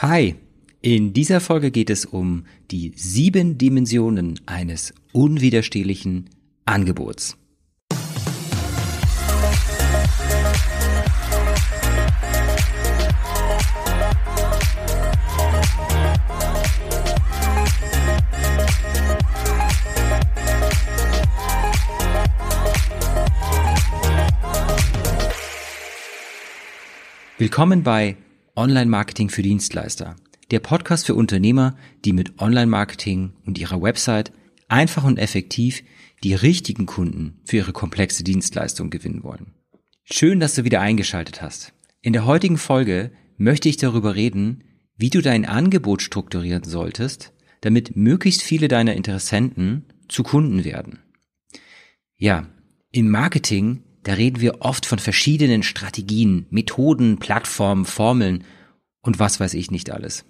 Hi, in dieser Folge geht es um die sieben Dimensionen eines unwiderstehlichen Angebots. Willkommen bei Online-Marketing für Dienstleister. Der Podcast für Unternehmer, die mit Online-Marketing und ihrer Website einfach und effektiv die richtigen Kunden für ihre komplexe Dienstleistung gewinnen wollen. Schön, dass du wieder eingeschaltet hast. In der heutigen Folge möchte ich darüber reden, wie du dein Angebot strukturieren solltest, damit möglichst viele deiner Interessenten zu Kunden werden. Ja, im Marketing da reden wir oft von verschiedenen Strategien, Methoden, Plattformen, Formeln und was weiß ich nicht alles.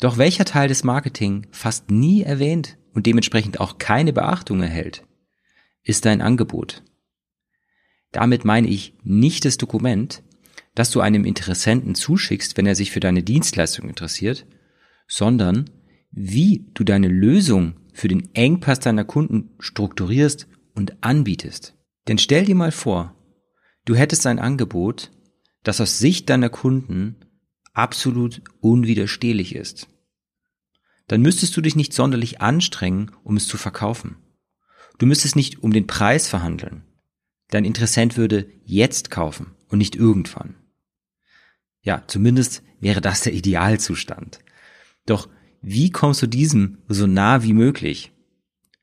Doch welcher Teil des Marketing fast nie erwähnt und dementsprechend auch keine Beachtung erhält, ist dein Angebot. Damit meine ich nicht das Dokument, das du einem Interessenten zuschickst, wenn er sich für deine Dienstleistung interessiert, sondern wie du deine Lösung für den Engpass deiner Kunden strukturierst und anbietest. Denn stell dir mal vor, du hättest ein Angebot, das aus Sicht deiner Kunden absolut unwiderstehlich ist. Dann müsstest du dich nicht sonderlich anstrengen, um es zu verkaufen. Du müsstest nicht um den Preis verhandeln. Dein Interessent würde jetzt kaufen und nicht irgendwann. Ja, zumindest wäre das der Idealzustand. Doch wie kommst du diesem so nah wie möglich?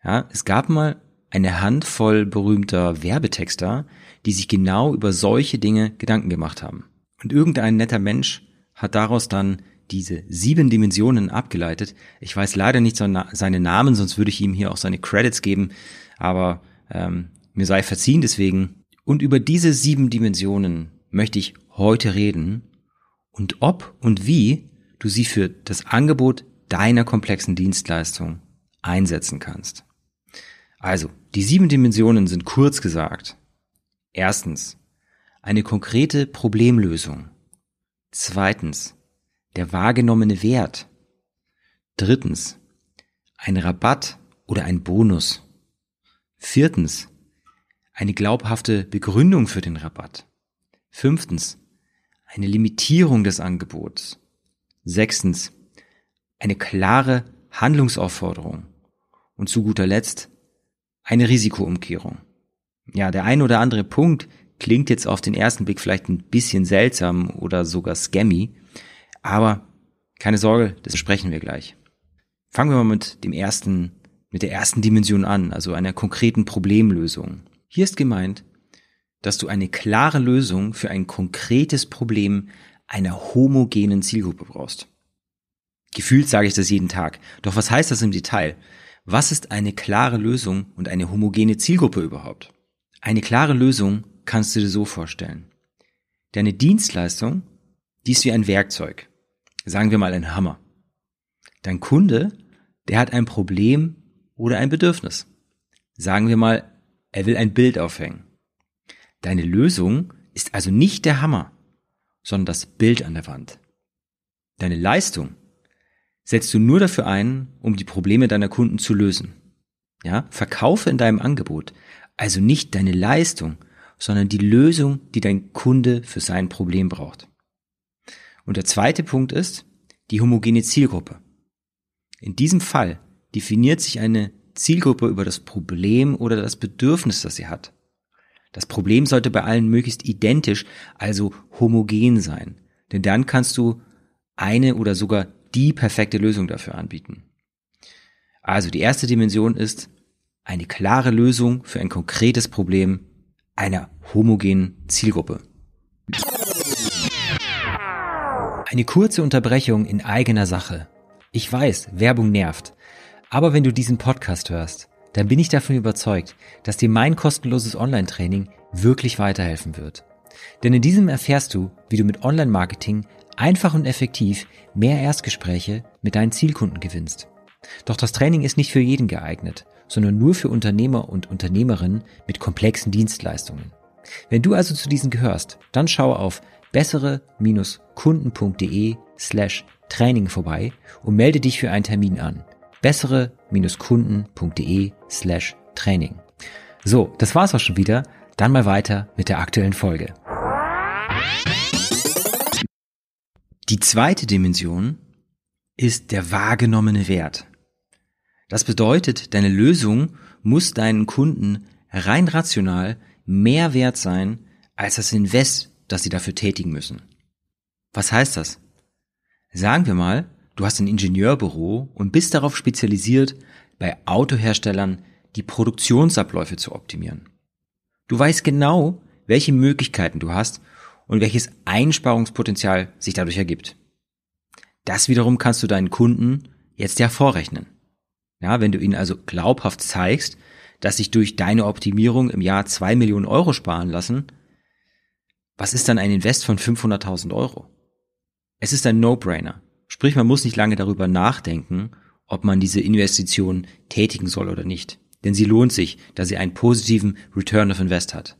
Ja, es gab mal eine Handvoll berühmter Werbetexter, die sich genau über solche Dinge Gedanken gemacht haben. Und irgendein netter Mensch hat daraus dann diese sieben Dimensionen abgeleitet. Ich weiß leider nicht seine Namen, sonst würde ich ihm hier auch seine Credits geben, aber ähm, mir sei verziehen deswegen. Und über diese sieben Dimensionen möchte ich heute reden und ob und wie du sie für das Angebot deiner komplexen Dienstleistung einsetzen kannst. Also, die sieben Dimensionen sind kurz gesagt. Erstens, eine konkrete Problemlösung. Zweitens, der wahrgenommene Wert. Drittens, ein Rabatt oder ein Bonus. Viertens, eine glaubhafte Begründung für den Rabatt. Fünftens, eine Limitierung des Angebots. Sechstens, eine klare Handlungsaufforderung. Und zu guter Letzt eine Risikoumkehrung. Ja, der ein oder andere Punkt klingt jetzt auf den ersten Blick vielleicht ein bisschen seltsam oder sogar scammy, aber keine Sorge, das besprechen wir gleich. Fangen wir mal mit dem ersten, mit der ersten Dimension an, also einer konkreten Problemlösung. Hier ist gemeint, dass du eine klare Lösung für ein konkretes Problem einer homogenen Zielgruppe brauchst. Gefühlt sage ich das jeden Tag. Doch was heißt das im Detail? Was ist eine klare Lösung und eine homogene Zielgruppe überhaupt? Eine klare Lösung kannst du dir so vorstellen. Deine Dienstleistung, die ist wie ein Werkzeug. Sagen wir mal ein Hammer. Dein Kunde, der hat ein Problem oder ein Bedürfnis. Sagen wir mal, er will ein Bild aufhängen. Deine Lösung ist also nicht der Hammer, sondern das Bild an der Wand. Deine Leistung setzt du nur dafür ein, um die Probleme deiner Kunden zu lösen. Ja, verkaufe in deinem Angebot also nicht deine Leistung, sondern die Lösung, die dein Kunde für sein Problem braucht. Und der zweite Punkt ist die homogene Zielgruppe. In diesem Fall definiert sich eine Zielgruppe über das Problem oder das Bedürfnis, das sie hat. Das Problem sollte bei allen möglichst identisch, also homogen sein. Denn dann kannst du eine oder sogar die perfekte Lösung dafür anbieten. Also die erste Dimension ist eine klare Lösung für ein konkretes Problem einer homogenen Zielgruppe. Eine kurze Unterbrechung in eigener Sache. Ich weiß, Werbung nervt. Aber wenn du diesen Podcast hörst, dann bin ich davon überzeugt, dass dir mein kostenloses Online-Training wirklich weiterhelfen wird. Denn in diesem erfährst du, wie du mit Online-Marketing einfach und effektiv mehr Erstgespräche mit deinen Zielkunden gewinnst. Doch das Training ist nicht für jeden geeignet, sondern nur für Unternehmer und Unternehmerinnen mit komplexen Dienstleistungen. Wenn du also zu diesen gehörst, dann schau auf bessere-kunden.de slash Training vorbei und melde dich für einen Termin an. Bessere-Kunden.de slash Training. So, das war's auch schon wieder. Dann mal weiter mit der aktuellen Folge. Die zweite Dimension ist der wahrgenommene Wert. Das bedeutet, deine Lösung muss deinen Kunden rein rational mehr wert sein als das Invest, das sie dafür tätigen müssen. Was heißt das? Sagen wir mal, du hast ein Ingenieurbüro und bist darauf spezialisiert, bei Autoherstellern die Produktionsabläufe zu optimieren. Du weißt genau, welche Möglichkeiten du hast und welches Einsparungspotenzial sich dadurch ergibt. Das wiederum kannst du deinen Kunden jetzt ja vorrechnen. Ja, wenn du ihnen also glaubhaft zeigst, dass sich durch deine Optimierung im Jahr zwei Millionen Euro sparen lassen, was ist dann ein Invest von 500.000 Euro? Es ist ein No-Brainer. Sprich, man muss nicht lange darüber nachdenken, ob man diese Investition tätigen soll oder nicht. Denn sie lohnt sich, da sie einen positiven Return of Invest hat.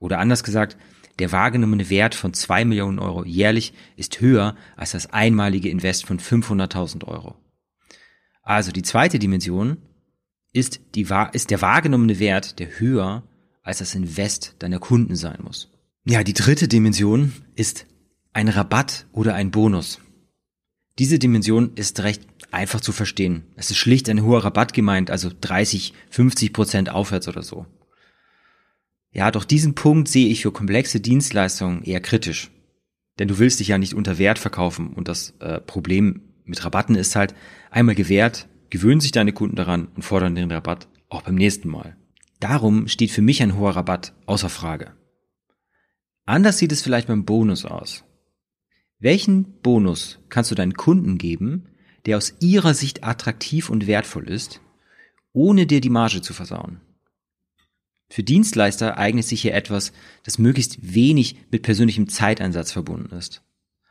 Oder anders gesagt, der wahrgenommene Wert von zwei Millionen Euro jährlich ist höher als das einmalige Invest von 500.000 Euro. Also die zweite Dimension ist, die, ist der wahrgenommene Wert, der höher als das Invest deiner Kunden sein muss. Ja, die dritte Dimension ist ein Rabatt oder ein Bonus. Diese Dimension ist recht einfach zu verstehen. Es ist schlicht ein hoher Rabatt gemeint, also 30, 50 Prozent aufwärts oder so. Ja, doch diesen Punkt sehe ich für komplexe Dienstleistungen eher kritisch. Denn du willst dich ja nicht unter Wert verkaufen und das äh, Problem mit Rabatten ist halt, einmal gewährt, gewöhnen sich deine Kunden daran und fordern den Rabatt auch beim nächsten Mal. Darum steht für mich ein hoher Rabatt außer Frage. Anders sieht es vielleicht beim Bonus aus. Welchen Bonus kannst du deinen Kunden geben, der aus ihrer Sicht attraktiv und wertvoll ist, ohne dir die Marge zu versauen? Für Dienstleister eignet sich hier etwas, das möglichst wenig mit persönlichem Zeiteinsatz verbunden ist.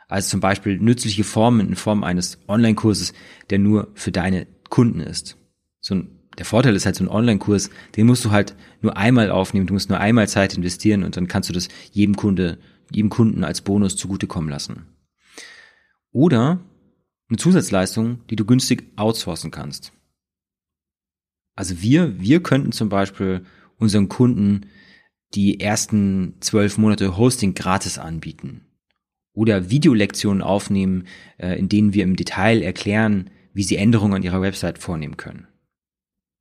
Also zum Beispiel nützliche Formen in Form eines Online-Kurses, der nur für deine Kunden ist. So ein, der Vorteil ist halt so ein Online-Kurs, den musst du halt nur einmal aufnehmen, du musst nur einmal Zeit investieren und dann kannst du das jedem Kunde, jedem Kunden als Bonus zugutekommen lassen. Oder eine Zusatzleistung, die du günstig outsourcen kannst. Also wir, wir könnten zum Beispiel unseren Kunden die ersten zwölf Monate Hosting gratis anbieten. Oder Videolektionen aufnehmen, äh, in denen wir im Detail erklären, wie sie Änderungen an ihrer Website vornehmen können.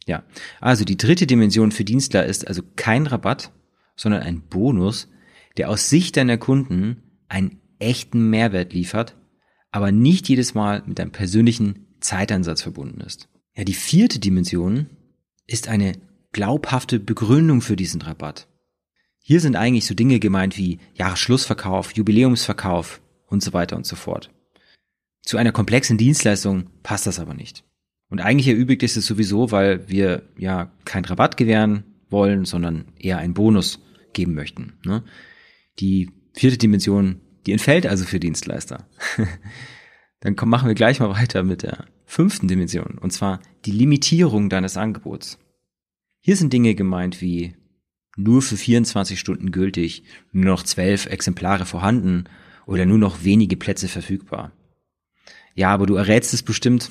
Ja, also die dritte Dimension für Dienstler ist also kein Rabatt, sondern ein Bonus, der aus Sicht deiner Kunden einen echten Mehrwert liefert, aber nicht jedes Mal mit einem persönlichen Zeitansatz verbunden ist. Ja, die vierte Dimension ist eine glaubhafte Begründung für diesen Rabatt. Hier sind eigentlich so Dinge gemeint wie Jahresschlussverkauf, Jubiläumsverkauf und so weiter und so fort. Zu einer komplexen Dienstleistung passt das aber nicht. Und eigentlich erübrigt ist es sowieso, weil wir ja keinen Rabatt gewähren wollen, sondern eher einen Bonus geben möchten. Ne? Die vierte Dimension, die entfällt also für Dienstleister. Dann komm, machen wir gleich mal weiter mit der fünften Dimension, und zwar die Limitierung deines Angebots. Hier sind Dinge gemeint wie nur für 24 Stunden gültig, nur noch 12 Exemplare vorhanden oder nur noch wenige Plätze verfügbar. Ja, aber du errätst es bestimmt,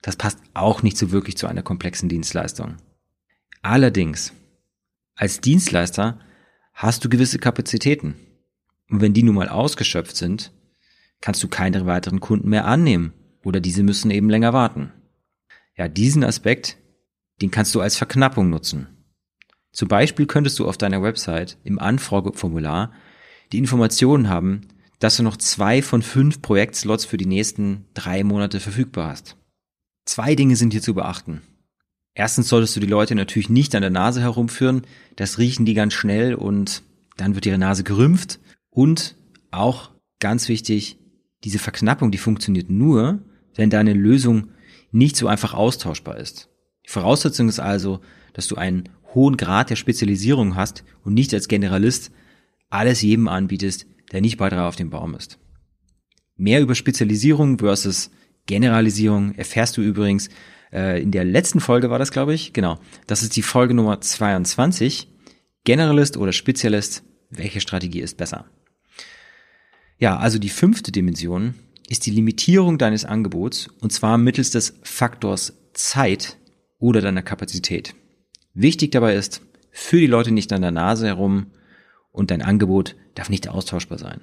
das passt auch nicht so wirklich zu einer komplexen Dienstleistung. Allerdings, als Dienstleister hast du gewisse Kapazitäten. Und wenn die nun mal ausgeschöpft sind, kannst du keine weiteren Kunden mehr annehmen oder diese müssen eben länger warten. Ja, diesen Aspekt, den kannst du als Verknappung nutzen. Zum Beispiel könntest du auf deiner Website im Anfrageformular die Informationen haben, dass du noch zwei von fünf Projektslots für die nächsten drei Monate verfügbar hast. Zwei Dinge sind hier zu beachten. Erstens solltest du die Leute natürlich nicht an der Nase herumführen, das riechen die ganz schnell und dann wird ihre Nase gerümpft. Und auch ganz wichtig, diese Verknappung, die funktioniert nur, wenn deine Lösung nicht so einfach austauschbar ist. Die Voraussetzung ist also, dass du einen hohen Grad der Spezialisierung hast und nicht als Generalist alles jedem anbietest, der nicht bei drei auf dem Baum ist. Mehr über Spezialisierung versus Generalisierung erfährst du übrigens äh, in der letzten Folge war das, glaube ich. Genau. Das ist die Folge Nummer 22. Generalist oder Spezialist, welche Strategie ist besser? Ja, also die fünfte Dimension, ist die Limitierung deines Angebots und zwar mittels des Faktors Zeit oder deiner Kapazität. Wichtig dabei ist, für die Leute nicht an der Nase herum und dein Angebot darf nicht austauschbar sein.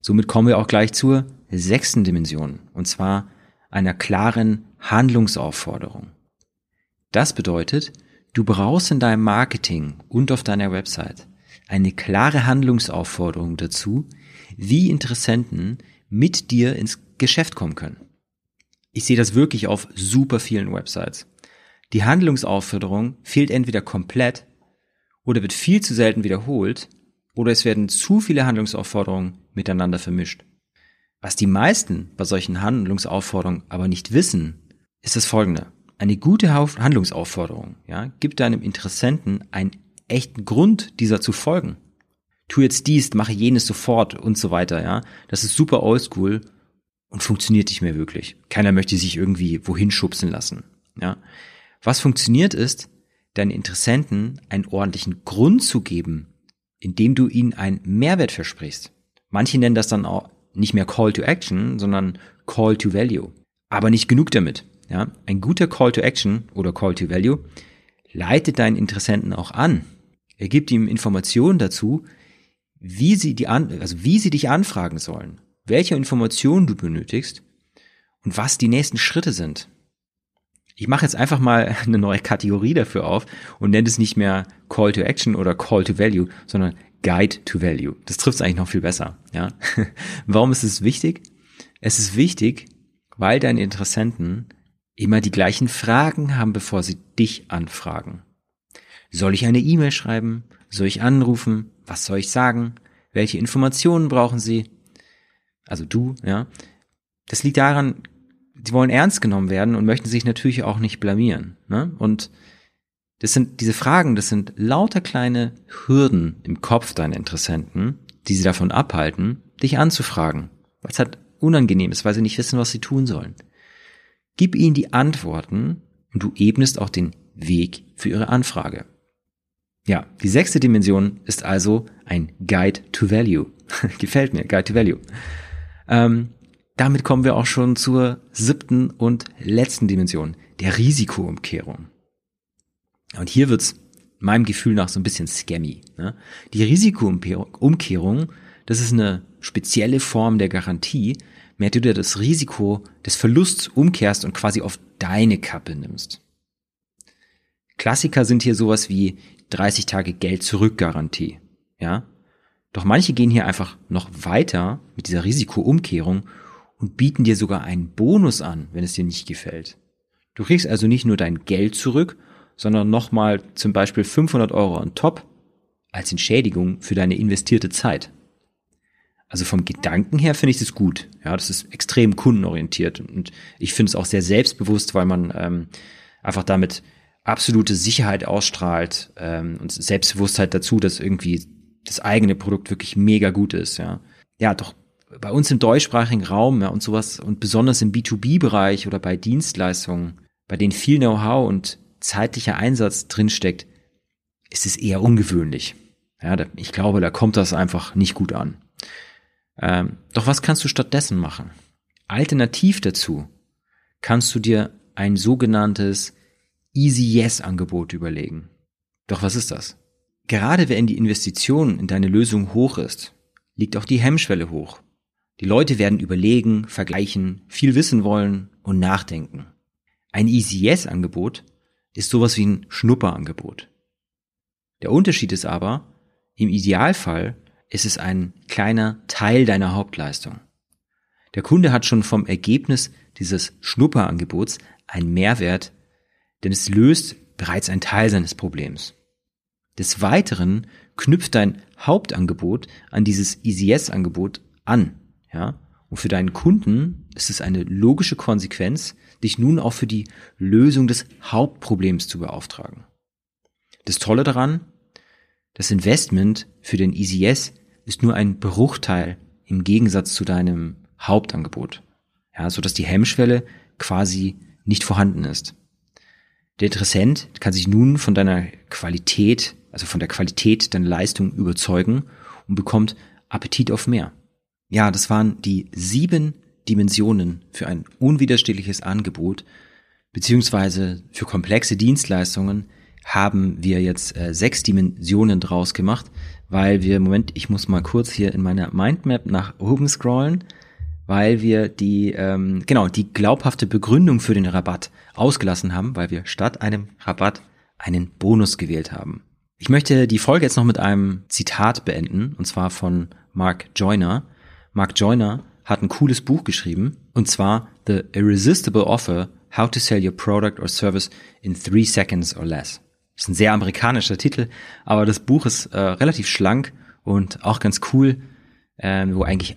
Somit kommen wir auch gleich zur sechsten Dimension und zwar einer klaren Handlungsaufforderung. Das bedeutet, du brauchst in deinem Marketing und auf deiner Website eine klare Handlungsaufforderung dazu, wie Interessenten mit dir ins Geschäft kommen können. Ich sehe das wirklich auf super vielen Websites. Die Handlungsaufforderung fehlt entweder komplett oder wird viel zu selten wiederholt oder es werden zu viele Handlungsaufforderungen miteinander vermischt. Was die meisten bei solchen Handlungsaufforderungen aber nicht wissen, ist das folgende. Eine gute Handlungsaufforderung ja, gibt deinem Interessenten einen echten Grund, dieser zu folgen. Tu jetzt dies, mache jenes sofort und so weiter, ja. Das ist super oldschool und funktioniert nicht mehr wirklich. Keiner möchte sich irgendwie wohin schubsen lassen, ja. Was funktioniert ist, deinen Interessenten einen ordentlichen Grund zu geben, indem du ihnen einen Mehrwert versprichst. Manche nennen das dann auch nicht mehr Call to Action, sondern Call to Value. Aber nicht genug damit. Ja, ein guter Call to Action oder Call to Value leitet deinen Interessenten auch an. Er gibt ihm Informationen dazu, wie sie die an, also wie sie dich anfragen sollen, welche Informationen du benötigst und was die nächsten Schritte sind. Ich mache jetzt einfach mal eine neue Kategorie dafür auf und nenne es nicht mehr Call to Action oder Call to Value, sondern Guide to Value. Das trifft es eigentlich noch viel besser. Ja? Warum ist es wichtig? Es ist wichtig, weil deine Interessenten immer die gleichen Fragen haben, bevor sie dich anfragen. Soll ich eine E-Mail schreiben? Soll ich anrufen? Was soll ich sagen? Welche Informationen brauchen sie? Also du, ja. Das liegt daran, sie wollen ernst genommen werden und möchten sich natürlich auch nicht blamieren. Ne? Und das sind diese Fragen, das sind lauter kleine Hürden im Kopf deiner Interessenten, die sie davon abhalten, dich anzufragen. Weil es halt unangenehm ist, weil sie nicht wissen, was sie tun sollen. Gib ihnen die Antworten und du ebnest auch den Weg für ihre Anfrage. Ja, die sechste Dimension ist also ein Guide to Value. Gefällt mir, Guide to Value. Ähm, damit kommen wir auch schon zur siebten und letzten Dimension, der Risikoumkehrung. Und hier wird's meinem Gefühl nach so ein bisschen scammy. Ne? Die Risikoumkehrung, das ist eine spezielle Form der Garantie, mit der du das Risiko des Verlusts umkehrst und quasi auf deine Kappe nimmst. Klassiker sind hier sowas wie 30 Tage Geld zurück Garantie. Ja? Doch manche gehen hier einfach noch weiter mit dieser Risikoumkehrung und bieten dir sogar einen Bonus an, wenn es dir nicht gefällt. Du kriegst also nicht nur dein Geld zurück, sondern nochmal zum Beispiel 500 Euro on top als Entschädigung für deine investierte Zeit. Also vom Gedanken her finde ich das gut. Ja, das ist extrem kundenorientiert und ich finde es auch sehr selbstbewusst, weil man ähm, einfach damit absolute Sicherheit ausstrahlt ähm, und Selbstbewusstheit dazu, dass irgendwie das eigene Produkt wirklich mega gut ist. Ja, ja, doch bei uns im deutschsprachigen Raum ja, und sowas und besonders im B2B-Bereich oder bei Dienstleistungen, bei denen viel Know-how und zeitlicher Einsatz drinsteckt, ist es eher ungewöhnlich. Ja, ich glaube, da kommt das einfach nicht gut an. Ähm, doch was kannst du stattdessen machen? Alternativ dazu kannst du dir ein sogenanntes Easy Yes Angebot überlegen. Doch was ist das? Gerade wenn die Investition in deine Lösung hoch ist, liegt auch die Hemmschwelle hoch. Die Leute werden überlegen, vergleichen, viel wissen wollen und nachdenken. Ein Easy Yes Angebot ist sowas wie ein Schnupperangebot. Der Unterschied ist aber, im Idealfall ist es ein kleiner Teil deiner Hauptleistung. Der Kunde hat schon vom Ergebnis dieses Schnupperangebots einen Mehrwert, denn es löst bereits einen Teil seines Problems. Des Weiteren knüpft dein Hauptangebot an dieses EasyS-Angebot an, ja. Und für deinen Kunden ist es eine logische Konsequenz, dich nun auch für die Lösung des Hauptproblems zu beauftragen. Das Tolle daran, das Investment für den EasyS ist nur ein Bruchteil im Gegensatz zu deinem Hauptangebot. Ja, so dass die Hemmschwelle quasi nicht vorhanden ist. Der Interessent kann sich nun von deiner Qualität, also von der Qualität deiner Leistung überzeugen und bekommt Appetit auf mehr. Ja, das waren die sieben Dimensionen für ein unwiderstehliches Angebot, beziehungsweise für komplexe Dienstleistungen haben wir jetzt äh, sechs Dimensionen draus gemacht, weil wir, Moment, ich muss mal kurz hier in meiner Mindmap nach oben scrollen, weil wir die, ähm, genau, die glaubhafte Begründung für den Rabatt ausgelassen haben, weil wir statt einem Rabatt einen Bonus gewählt haben. Ich möchte die Folge jetzt noch mit einem Zitat beenden, und zwar von Mark Joyner. Mark Joyner hat ein cooles Buch geschrieben, und zwar The Irresistible Offer, How to Sell Your Product or Service in Three Seconds or Less. Das ist ein sehr amerikanischer Titel, aber das Buch ist äh, relativ schlank und auch ganz cool, äh, wo eigentlich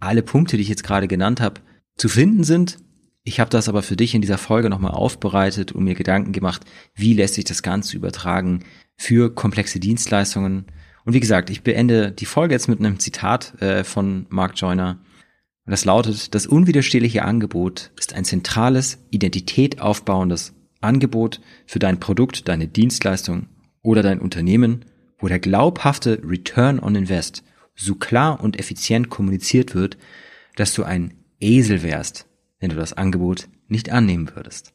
alle Punkte, die ich jetzt gerade genannt habe, zu finden sind. Ich habe das aber für dich in dieser Folge nochmal aufbereitet und mir Gedanken gemacht, wie lässt sich das Ganze übertragen für komplexe Dienstleistungen. Und wie gesagt, ich beende die Folge jetzt mit einem Zitat äh, von Mark Joyner. Und das lautet, das unwiderstehliche Angebot ist ein zentrales, Identität aufbauendes Angebot für dein Produkt, deine Dienstleistung oder dein Unternehmen, wo der glaubhafte Return on Invest so klar und effizient kommuniziert wird, dass du ein Esel wärst, wenn du das Angebot nicht annehmen würdest.